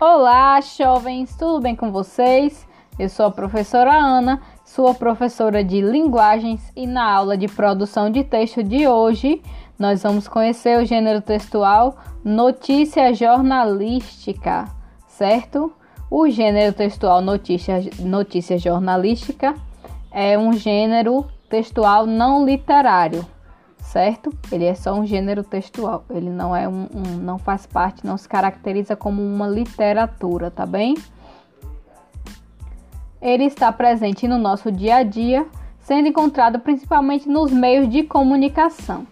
Olá, jovens, tudo bem com vocês? Eu sou a professora Ana, sua professora de linguagens, e na aula de produção de texto de hoje nós vamos conhecer o gênero textual notícia jornalística, certo? O gênero textual notícia, notícia jornalística é um gênero textual não literário certo? Ele é só um gênero textual. Ele não é um, um, não faz parte, não se caracteriza como uma literatura, tá bem? Ele está presente no nosso dia a dia, sendo encontrado principalmente nos meios de comunicação.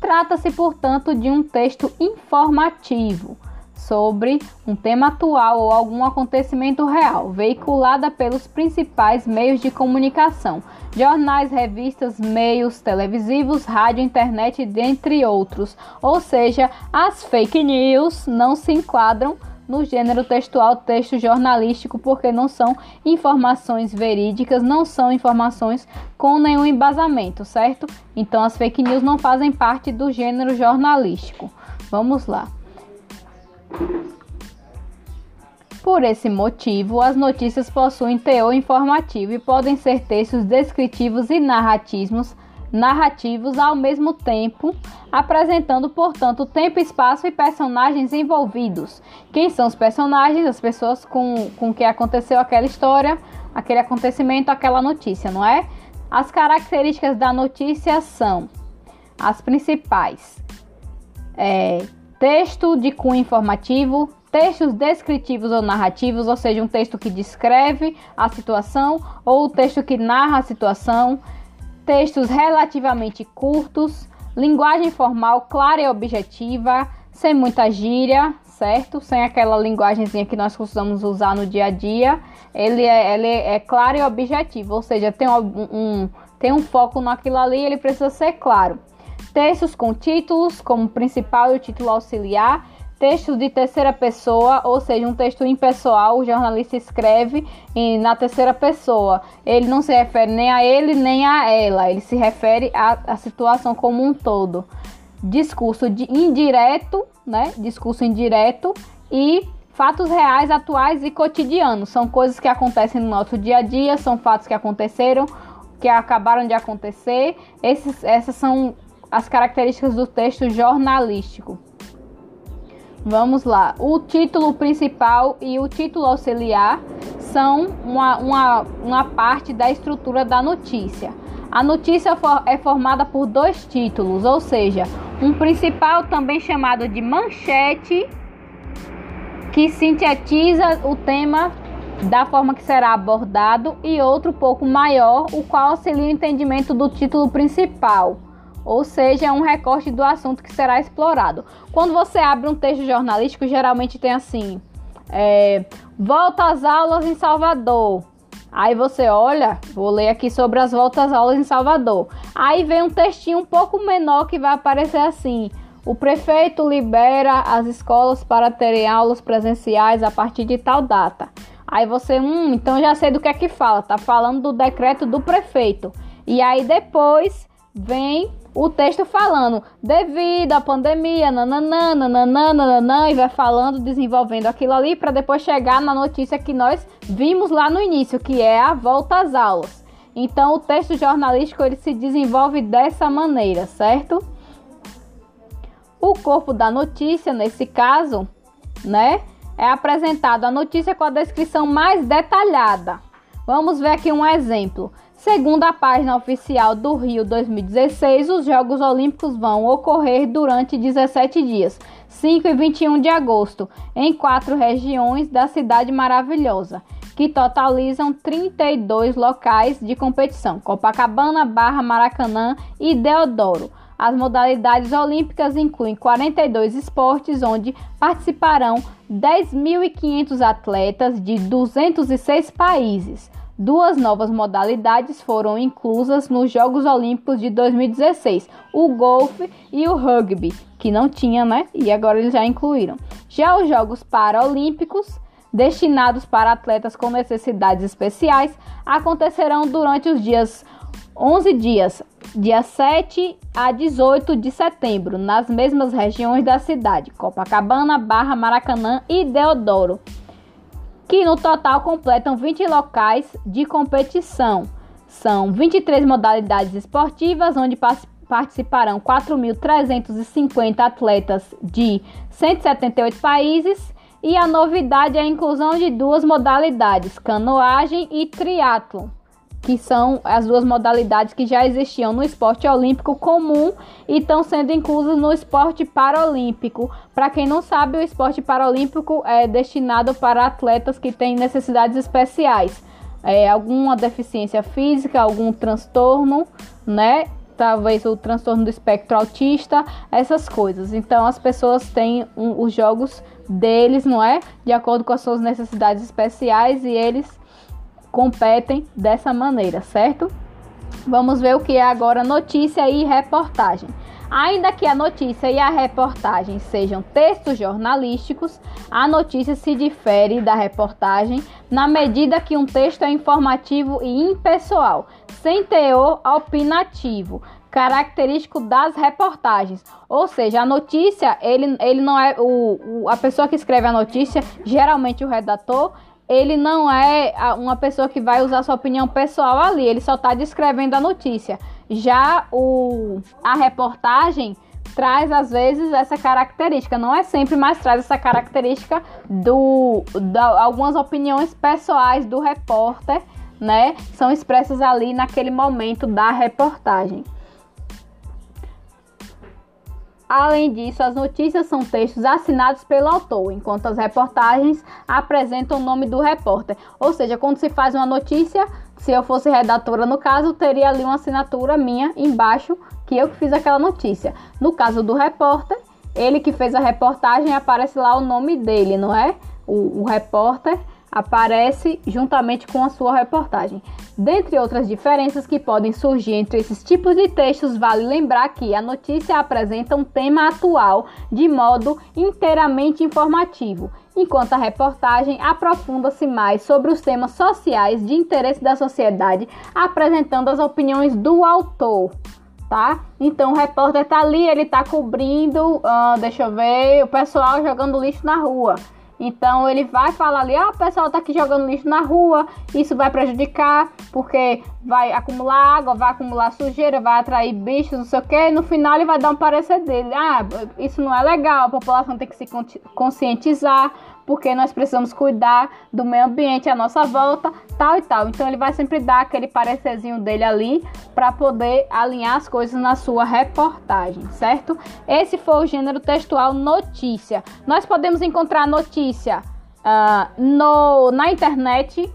Trata-se, portanto, de um texto informativo sobre um tema atual ou algum acontecimento real, veiculada pelos principais meios de comunicação, jornais, revistas, meios televisivos, rádio, internet, dentre outros. Ou seja, as fake news não se enquadram no gênero textual texto jornalístico porque não são informações verídicas, não são informações com nenhum embasamento, certo? Então as fake news não fazem parte do gênero jornalístico. Vamos lá. Por esse motivo, as notícias possuem teor informativo e podem ser textos descritivos e narrativos, narrativos ao mesmo tempo, apresentando, portanto, tempo, espaço e personagens envolvidos. Quem são os personagens? As pessoas com, com que aconteceu aquela história, aquele acontecimento, aquela notícia, não é? As características da notícia são as principais. É, texto de cunho informativo, textos descritivos ou narrativos, ou seja, um texto que descreve a situação ou o texto que narra a situação, textos relativamente curtos, linguagem formal clara e objetiva, sem muita gíria, certo? Sem aquela linguagemzinha que nós costumamos usar no dia a dia. Ele é, ele é claro e objetivo, ou seja, tem um, um, tem um foco naquilo ali, ele precisa ser claro. Textos com títulos como principal e o título auxiliar textos de terceira pessoa, ou seja, um texto impessoal, o jornalista escreve em, na terceira pessoa. Ele não se refere nem a ele nem a ela, ele se refere à, situação como um todo. Discurso de indireto, né? Discurso indireto e fatos reais, atuais e cotidianos. São coisas que acontecem no nosso dia a dia, são fatos que aconteceram, que acabaram de acontecer. Esses, essas são as características do texto jornalístico. Vamos lá. O título principal e o título auxiliar são uma, uma, uma parte da estrutura da notícia. A notícia é formada por dois títulos, ou seja, um principal, também chamado de manchete, que sintetiza o tema da forma que será abordado, e outro pouco maior, o qual auxilia o entendimento do título principal ou seja, é um recorte do assunto que será explorado. Quando você abre um texto jornalístico, geralmente tem assim: é, volta às aulas em Salvador. Aí você olha, vou ler aqui sobre as voltas aulas em Salvador. Aí vem um textinho um pouco menor que vai aparecer assim: o prefeito libera as escolas para terem aulas presenciais a partir de tal data. Aí você, hum, então já sei do que é que fala, tá falando do decreto do prefeito. E aí depois vem o texto falando devido à pandemia, nananã, nananã, nananã, e vai falando, desenvolvendo aquilo ali para depois chegar na notícia que nós vimos lá no início, que é a volta às aulas. Então, o texto jornalístico ele se desenvolve dessa maneira, certo? O corpo da notícia, nesse caso, né, é apresentado a notícia com a descrição mais detalhada. Vamos ver aqui um exemplo. Segundo a página oficial do Rio 2016, os Jogos Olímpicos vão ocorrer durante 17 dias, 5 e 21 de agosto, em quatro regiões da cidade maravilhosa, que totalizam 32 locais de competição: Copacabana, Barra, Maracanã e Deodoro. As modalidades olímpicas incluem 42 esportes, onde participarão 10.500 atletas de 206 países. Duas novas modalidades foram inclusas nos Jogos Olímpicos de 2016, o golfe e o rugby, que não tinha, né? E agora eles já incluíram. Já os Jogos Paralímpicos, destinados para atletas com necessidades especiais, acontecerão durante os dias 11 dias, dia 7 a 18 de setembro, nas mesmas regiões da cidade, Copacabana, Barra, Maracanã e Deodoro. Que no total completam 20 locais de competição. São 23 modalidades esportivas, onde participarão 4.350 atletas de 178 países. E a novidade é a inclusão de duas modalidades, canoagem e triatlo, que são as duas modalidades que já existiam no esporte olímpico comum e estão sendo inclusas no esporte paralímpico. Para quem não sabe, o esporte paralímpico é destinado para atletas que têm necessidades especiais, é, alguma deficiência física, algum transtorno, né? talvez o transtorno do espectro autista, essas coisas. Então as pessoas têm um, os jogos deles, não é? De acordo com as suas necessidades especiais e eles competem dessa maneira, certo? Vamos ver o que é agora notícia e reportagem. Ainda que a notícia e a reportagem sejam textos jornalísticos, a notícia se difere da reportagem na medida que um texto é informativo e impessoal, sem teor opinativo, característico das reportagens. Ou seja, a notícia, ele, ele não é o, o, a pessoa que escreve a notícia, geralmente o redator, ele não é uma pessoa que vai usar sua opinião pessoal ali, ele só está descrevendo a notícia. Já o, a reportagem traz às vezes essa característica, não é sempre, mas traz essa característica do da, algumas opiniões pessoais do repórter, né? São expressas ali naquele momento da reportagem. Além disso, as notícias são textos assinados pelo autor, enquanto as reportagens apresentam o nome do repórter. Ou seja, quando se faz uma notícia, se eu fosse redatora no caso, teria ali uma assinatura minha embaixo que eu que fiz aquela notícia. No caso do repórter, ele que fez a reportagem, aparece lá o nome dele, não é? O, o repórter aparece juntamente com a sua reportagem. Dentre outras diferenças que podem surgir entre esses tipos de textos, vale lembrar que a notícia apresenta um tema atual de modo inteiramente informativo, enquanto a reportagem aprofunda-se mais sobre os temas sociais de interesse da sociedade, apresentando as opiniões do autor. Tá? Então o repórter tá ali, ele tá cobrindo, uh, deixa eu ver, o pessoal jogando lixo na rua. Então ele vai falar ali, ah, o pessoal tá aqui jogando lixo na rua, isso vai prejudicar, porque vai acumular água, vai acumular sujeira, vai atrair bichos, não sei o que. No final ele vai dar um parecer dele, ah, isso não é legal, a população tem que se conscientizar, porque nós precisamos cuidar do meio ambiente à nossa volta, tal e tal. Então ele vai sempre dar aquele parecerzinho dele ali para poder alinhar as coisas na sua reportagem, certo? Esse foi o gênero textual notícia. Nós podemos encontrar notícia uh, no, na internet,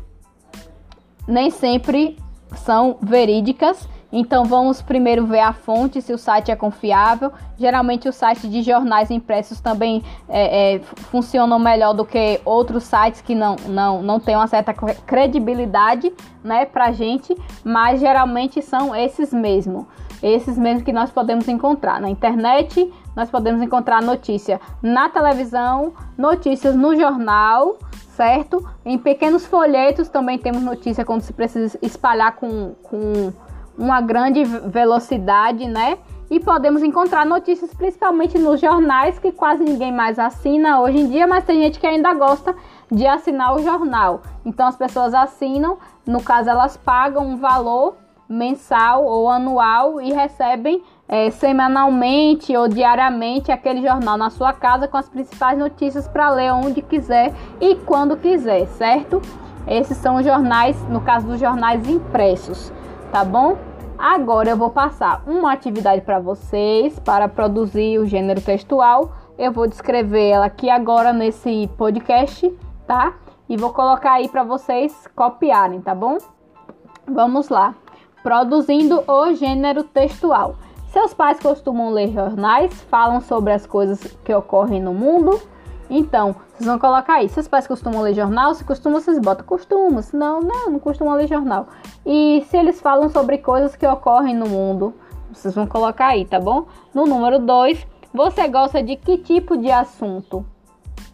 nem sempre são verídicas. Então vamos primeiro ver a fonte, se o site é confiável. Geralmente os sites de jornais impressos também é, é, funcionam melhor do que outros sites que não, não, não têm uma certa credibilidade né, pra gente, mas geralmente são esses mesmo. Esses mesmos que nós podemos encontrar na internet, nós podemos encontrar notícia na televisão, notícias no jornal, certo? Em pequenos folhetos também temos notícia quando se precisa espalhar com, com uma grande velocidade, né? E podemos encontrar notícias principalmente nos jornais que quase ninguém mais assina hoje em dia, mas tem gente que ainda gosta de assinar o jornal. Então as pessoas assinam, no caso elas pagam um valor mensal ou anual e recebem é, semanalmente ou diariamente aquele jornal na sua casa com as principais notícias para ler onde quiser e quando quiser, certo? Esses são os jornais, no caso dos jornais impressos tá bom? Agora eu vou passar uma atividade para vocês para produzir o gênero textual. Eu vou descrever ela aqui agora nesse podcast, tá? E vou colocar aí para vocês copiarem, tá bom? Vamos lá. Produzindo o gênero textual. Seus pais costumam ler jornais, falam sobre as coisas que ocorrem no mundo então, vocês vão colocar aí. Seus pais costumam ler jornal? Se costumam, vocês botam costumam. Se não, não, não costumam ler jornal. E se eles falam sobre coisas que ocorrem no mundo, vocês vão colocar aí, tá bom? No número 2, você gosta de que tipo de assunto?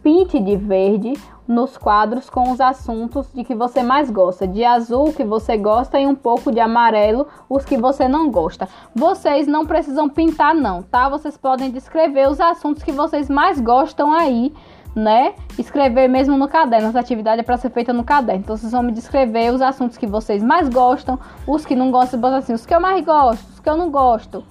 Pinte de verde nos quadros com os assuntos de que você mais gosta. De azul, que você gosta, e um pouco de amarelo, os que você não gosta. Vocês não precisam pintar, não, tá? Vocês podem descrever os assuntos que vocês mais gostam aí né? Escrever mesmo no caderno. Essa atividade é para ser feita no caderno. Então vocês vão me descrever os assuntos que vocês mais gostam, os que não gostam, assim, os que eu mais gosto, os que eu não gosto,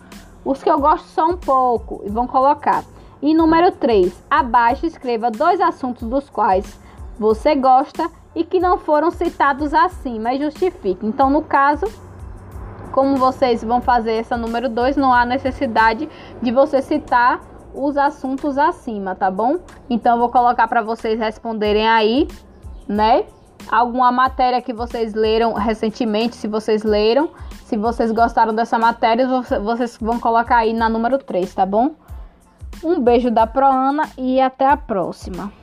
os que eu gosto só um pouco e vão colocar. E número 3, abaixo escreva dois assuntos dos quais você gosta e que não foram citados acima e justifique. Então, no caso, como vocês vão fazer essa número 2, não há necessidade de você citar os assuntos acima, tá bom? Então eu vou colocar para vocês responderem aí, né? Alguma matéria que vocês leram recentemente, se vocês leram, se vocês gostaram dessa matéria, vocês vão colocar aí na número 3, tá bom? Um beijo da Proana e até a próxima.